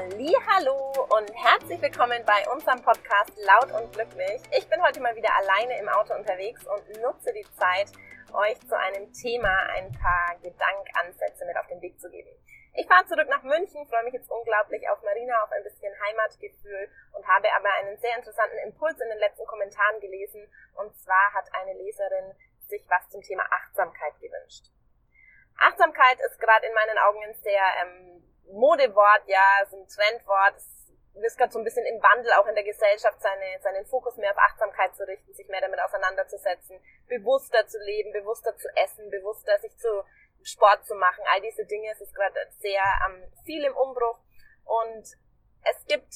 Hallo und herzlich willkommen bei unserem Podcast Laut und Glücklich. Ich bin heute mal wieder alleine im Auto unterwegs und nutze die Zeit, euch zu einem Thema ein paar Gedankansätze mit auf den Weg zu geben. Ich fahre zurück nach München, freue mich jetzt unglaublich auf Marina, auf ein bisschen Heimatgefühl und habe aber einen sehr interessanten Impuls in den letzten Kommentaren gelesen. Und zwar hat eine Leserin sich was zum Thema Achtsamkeit gewünscht. Achtsamkeit ist gerade in meinen Augen ein sehr ähm, Modewort, ja, ist ein Trendwort. Es ist gerade so ein bisschen im Wandel auch in der Gesellschaft, seine, seinen Fokus mehr auf Achtsamkeit zu richten, sich mehr damit auseinanderzusetzen, bewusster zu leben, bewusster zu essen, bewusster sich zu Sport zu machen. All diese Dinge, es ist gerade sehr ähm, viel im Umbruch und es gibt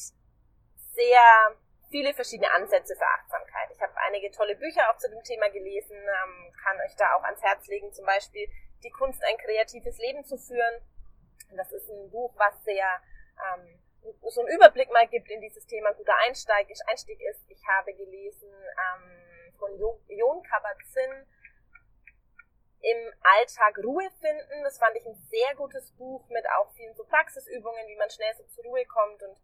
sehr viele verschiedene Ansätze für Achtsamkeit. Ich habe einige tolle Bücher auch zu dem Thema gelesen, ähm, kann euch da auch ans Herz legen, zum Beispiel Die Kunst, ein kreatives Leben zu führen das ist ein Buch, was sehr ähm, so einen Überblick mal gibt in dieses Thema guter Einstieg, Einstieg ist. Ich habe gelesen ähm, von Jon Kabat-Zinn im Alltag Ruhe finden. Das fand ich ein sehr gutes Buch mit auch vielen so Praxisübungen, wie man schnell so zur Ruhe kommt. Und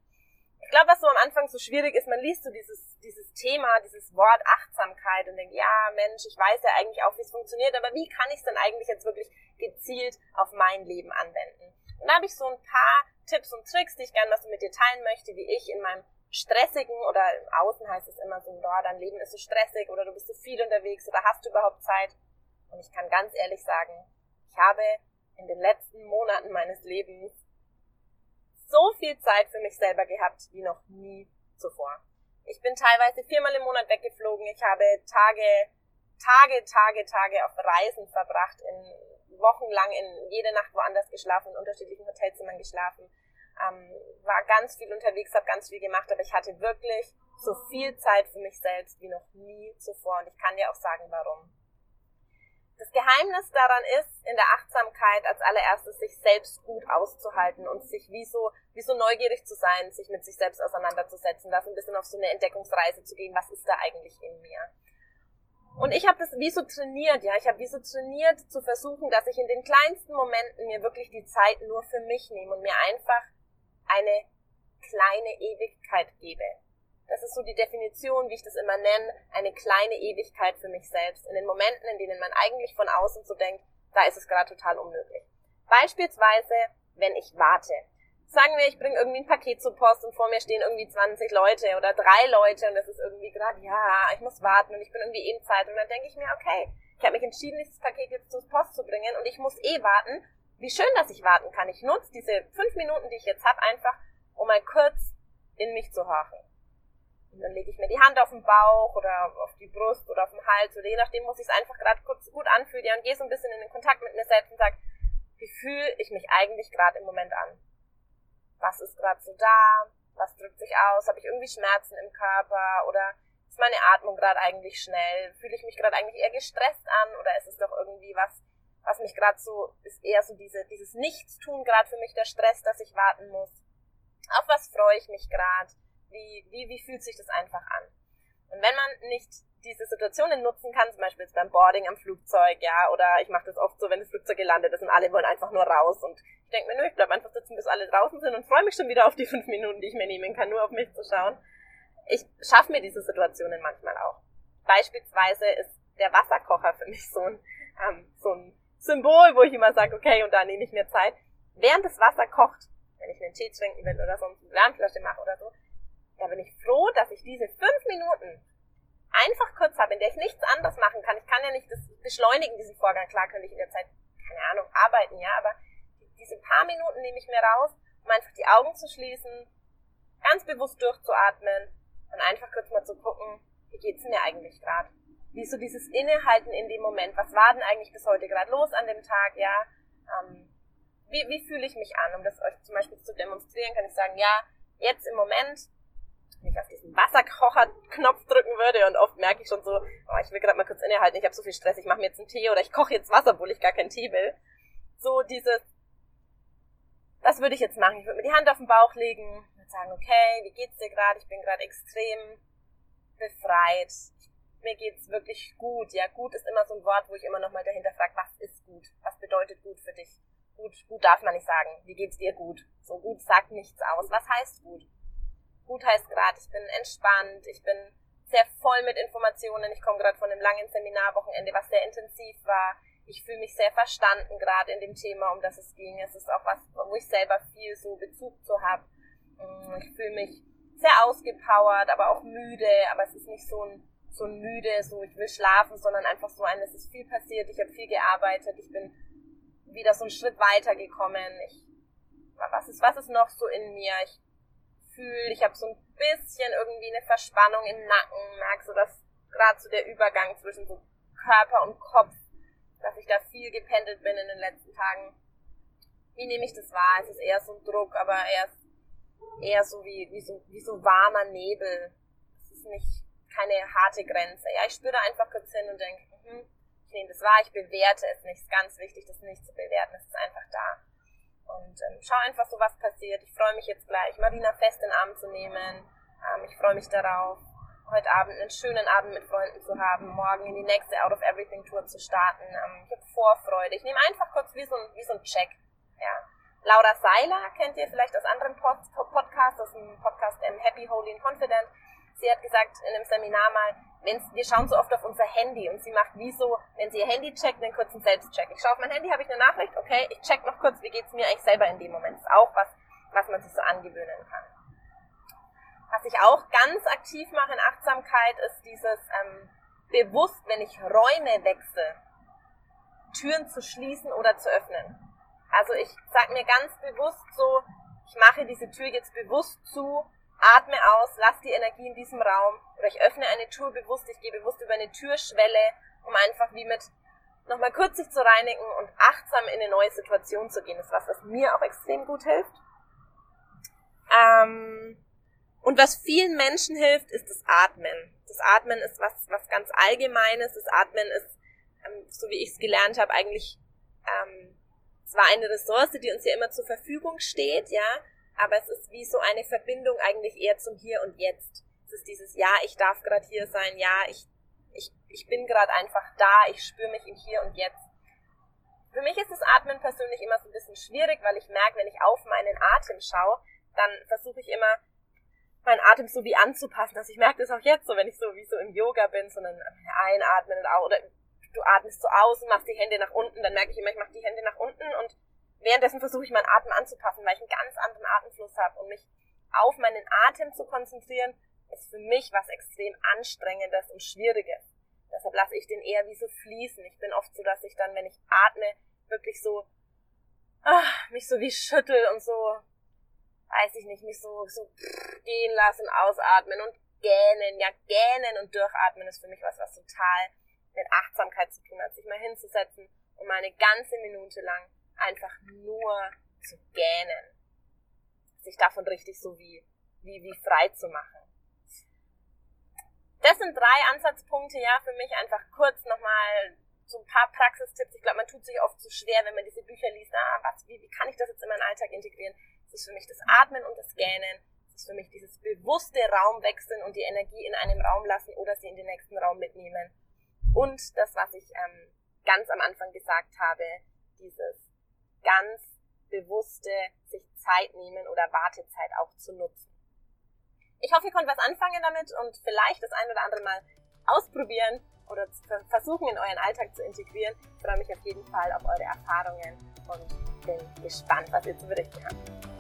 ich glaube, was so am Anfang so schwierig ist, man liest so dieses, dieses Thema, dieses Wort Achtsamkeit und denkt, ja Mensch, ich weiß ja eigentlich auch, wie es funktioniert, aber wie kann ich es denn eigentlich jetzt wirklich gezielt auf mein Leben anwenden? Und da habe ich so ein paar Tipps und Tricks, die ich gerne was mit dir teilen möchte, wie ich in meinem stressigen oder im Außen heißt es immer so, oh, dein Leben ist so stressig oder du bist so viel unterwegs oder hast du überhaupt Zeit? Und ich kann ganz ehrlich sagen, ich habe in den letzten Monaten meines Lebens so viel Zeit für mich selber gehabt wie noch nie zuvor. Ich bin teilweise viermal im Monat weggeflogen. Ich habe Tage, Tage, Tage, Tage auf Reisen verbracht in wochenlang in jede Nacht woanders geschlafen, in unterschiedlichen Hotelzimmern geschlafen, ähm, war ganz viel unterwegs, habe ganz viel gemacht, aber ich hatte wirklich so viel Zeit für mich selbst wie noch nie zuvor und ich kann dir auch sagen, warum. Das Geheimnis daran ist, in der Achtsamkeit als allererstes sich selbst gut auszuhalten und sich wie so, wie so neugierig zu sein, sich mit sich selbst auseinanderzusetzen, das ein bisschen auf so eine Entdeckungsreise zu gehen, was ist da eigentlich in mir. Und ich habe das wie so trainiert, ja, ich habe wie so trainiert zu versuchen, dass ich in den kleinsten Momenten mir wirklich die Zeit nur für mich nehme und mir einfach eine kleine Ewigkeit gebe. Das ist so die Definition, wie ich das immer nenne, eine kleine Ewigkeit für mich selbst. In den Momenten, in denen man eigentlich von außen so denkt, da ist es gerade total unmöglich. Beispielsweise, wenn ich warte sagen wir, ich bringe irgendwie ein Paket zur Post und vor mir stehen irgendwie 20 Leute oder drei Leute und das ist irgendwie gerade, ja, ich muss warten und ich bin irgendwie in Zeit und dann denke ich mir, okay, ich habe mich entschieden, dieses Paket jetzt zur Post zu bringen und ich muss eh warten. Wie schön, dass ich warten kann. Ich nutze diese fünf Minuten, die ich jetzt habe, einfach, um mal kurz in mich zu horchen. Und dann lege ich mir die Hand auf den Bauch oder auf die Brust oder auf den Hals oder je nachdem muss ich es einfach gerade kurz gut anfühlen ja, und gehe so ein bisschen in den Kontakt mit mir selbst und sage, wie fühle ich mich eigentlich gerade im Moment an? Was ist gerade so da, was drückt sich aus, habe ich irgendwie Schmerzen im Körper oder ist meine Atmung gerade eigentlich schnell, fühle ich mich gerade eigentlich eher gestresst an oder ist es doch irgendwie was, was mich gerade so, ist eher so diese, dieses Nichtstun gerade für mich der Stress, dass ich warten muss. Auf was freue ich mich gerade? Wie, wie, wie fühlt sich das einfach an? Und wenn man nicht diese Situationen nutzen kann, zum Beispiel jetzt beim Boarding am Flugzeug, ja, oder ich mache das oft so, wenn das Flugzeug gelandet ist und alle wollen einfach nur raus und ich denke mir, nö, ich bleib einfach sitzen, bis alle draußen sind und freue mich schon wieder auf die fünf Minuten, die ich mir nehmen kann, nur auf mich zu schauen. Ich schaffe mir diese Situationen manchmal auch. Beispielsweise ist der Wasserkocher für mich so ein, ähm, so ein Symbol, wo ich immer sage, okay, und da nehme ich mir Zeit. Während das Wasser kocht, wenn ich einen Tee trinken will oder sonst eine Wärmflasche mache oder so, da bin ich froh, dass ich diese fünf Minuten einfach kurz habe, in der ich nichts anderes machen kann. Ich kann ja nicht das beschleunigen, diesen Vorgang. Klar könnte ich in der Zeit, keine Ahnung, arbeiten, ja, aber diese paar Minuten nehme ich mir raus, um einfach die Augen zu schließen, ganz bewusst durchzuatmen und einfach kurz mal zu gucken, wie geht's mir eigentlich gerade? Wie so dieses Innehalten in dem Moment? Was war denn eigentlich bis heute gerade los an dem Tag? Ja, ähm, wie, wie fühle ich mich an? Um das euch zum Beispiel zu demonstrieren, kann ich sagen, ja, jetzt im Moment wenn ich auf diesen Wasserkocher-Knopf drücken würde und oft merke ich schon so, oh, ich will gerade mal kurz innehalten, ich habe so viel Stress, ich mache mir jetzt einen Tee oder ich koche jetzt Wasser, obwohl ich gar keinen Tee will. So dieses, das würde ich jetzt machen. Ich würde mir die Hand auf den Bauch legen und sagen, okay, wie geht's dir gerade? Ich bin gerade extrem befreit. Mir geht's wirklich gut. Ja, gut ist immer so ein Wort, wo ich immer noch mal dahinter frage, was ist gut? Was bedeutet gut für dich? gut, gut darf man nicht sagen. Wie geht's dir gut? So gut sagt nichts aus. Was heißt gut? Gut heißt gerade, ich bin entspannt, ich bin sehr voll mit Informationen. Ich komme gerade von einem langen Seminarwochenende, was sehr intensiv war. Ich fühle mich sehr verstanden gerade in dem Thema, um das es ging. Es ist auch was, wo ich selber viel so Bezug zu habe. Mm, ich fühle mich sehr ausgepowert, aber auch müde, aber es ist nicht so ein, so ein müde, so ich will schlafen, sondern einfach so ein, es ist viel passiert, ich habe viel gearbeitet, ich bin wieder so einen Schritt weiter gekommen. Ich, was ist, was ist noch so in mir? Ich fühle, ich habe so ein bisschen irgendwie eine Verspannung im Nacken, merke so, dass gerade so der Übergang zwischen so Körper und Kopf, dass ich da viel gependelt bin in den letzten Tagen. Wie nehme ich das wahr? Es ist eher so ein Druck, aber eher, eher so wie, wie so, wie so warmer Nebel. Es ist nicht keine harte Grenze. Ja, ich spüre einfach kurz hin und denke, hm, ich nehme das wahr, ich bewerte es nicht. Es ist ganz wichtig, das nicht zu bewerten. Es ist einfach da. Und ähm, schau einfach so, was passiert. Ich freue mich jetzt gleich, Marina fest in den Arm zu nehmen. Ähm, ich freue mich darauf, heute Abend einen schönen Abend mit Freunden zu haben, morgen in die nächste Out of Everything Tour zu starten. Ähm, ich habe Vorfreude. Ich nehme einfach kurz wie so ein, wie so ein Check. Ja. Laura Seiler kennt ihr vielleicht aus anderen Pod Podcasts, aus dem Podcast ähm, Happy, Holy and Confident. Sie hat gesagt in einem Seminar mal, wir schauen so oft auf unser Handy und sie macht wie so, wenn sie ihr Handy checkt, einen kurzen Selbstcheck. Ich schaue auf mein Handy, habe ich eine Nachricht, okay, ich check noch kurz, wie geht's mir eigentlich selber in dem Moment. Das ist auch was, was man sich so angewöhnen kann. Was ich auch ganz aktiv mache in Achtsamkeit, ist dieses ähm, bewusst, wenn ich Räume wechsle, Türen zu schließen oder zu öffnen. Also ich sage mir ganz bewusst so, ich mache diese Tür jetzt bewusst zu atme aus, lass die Energie in diesem Raum oder ich öffne eine Tür bewusst, ich gehe bewusst über eine Türschwelle, um einfach wie mit nochmal kurz sich zu reinigen und achtsam in eine neue Situation zu gehen. Das ist was, was mir auch extrem gut hilft. Ähm, und was vielen Menschen hilft, ist das Atmen. Das Atmen ist was, was ganz Allgemeines. Das Atmen ist, ähm, so wie ich es gelernt habe, eigentlich ähm, zwar eine Ressource, die uns ja immer zur Verfügung steht, ja, aber es ist wie so eine Verbindung eigentlich eher zum Hier und Jetzt. Es ist dieses Ja, ich darf gerade hier sein, ja, ich, ich, ich bin gerade einfach da, ich spüre mich im Hier und Jetzt. Für mich ist das Atmen persönlich immer so ein bisschen schwierig, weil ich merke, wenn ich auf meinen Atem schaue, dann versuche ich immer, meinen Atem so wie anzupassen. Also ich merke das auch jetzt so, wenn ich so wie so im Yoga bin, sondern einatmen oder du atmest so aus und machst die Hände nach unten, dann merke ich immer, ich mache die Hände nach unten und währenddessen versuche ich meinen Atem anzupassen, weil ich einen ganz anderen Atemfluss habe und mich auf meinen Atem zu konzentrieren, ist für mich was extrem anstrengendes und schwieriges. Deshalb lasse ich den eher wie so fließen. Ich bin oft so, dass ich dann, wenn ich atme, wirklich so ach, mich so wie schüttel und so, weiß ich nicht, mich so, so gehen lassen, ausatmen und gähnen. Ja, gähnen und durchatmen ist für mich was, was total mit Achtsamkeit zu tun hat, sich mal hinzusetzen und mal eine ganze Minute lang einfach nur zu gähnen. Sich davon richtig so wie, wie, wie frei zu machen. Das sind drei Ansatzpunkte, ja, für mich einfach kurz nochmal so ein paar Praxistipps. Ich glaube, man tut sich oft zu so schwer, wenn man diese Bücher liest. Ah, was, wie, wie kann ich das jetzt in meinen Alltag integrieren? Das ist für mich das Atmen und das Gähnen. Das ist für mich dieses bewusste Raumwechseln und die Energie in einem Raum lassen oder sie in den nächsten Raum mitnehmen. Und das, was ich ähm, ganz am Anfang gesagt habe, dieses ganz bewusste sich Zeit nehmen oder Wartezeit auch zu nutzen. Ich hoffe, ihr könnt was anfangen damit und vielleicht das ein oder andere Mal ausprobieren oder versuchen in euren Alltag zu integrieren. Ich freue mich auf jeden Fall auf eure Erfahrungen und bin gespannt, was ihr zu berichten habt.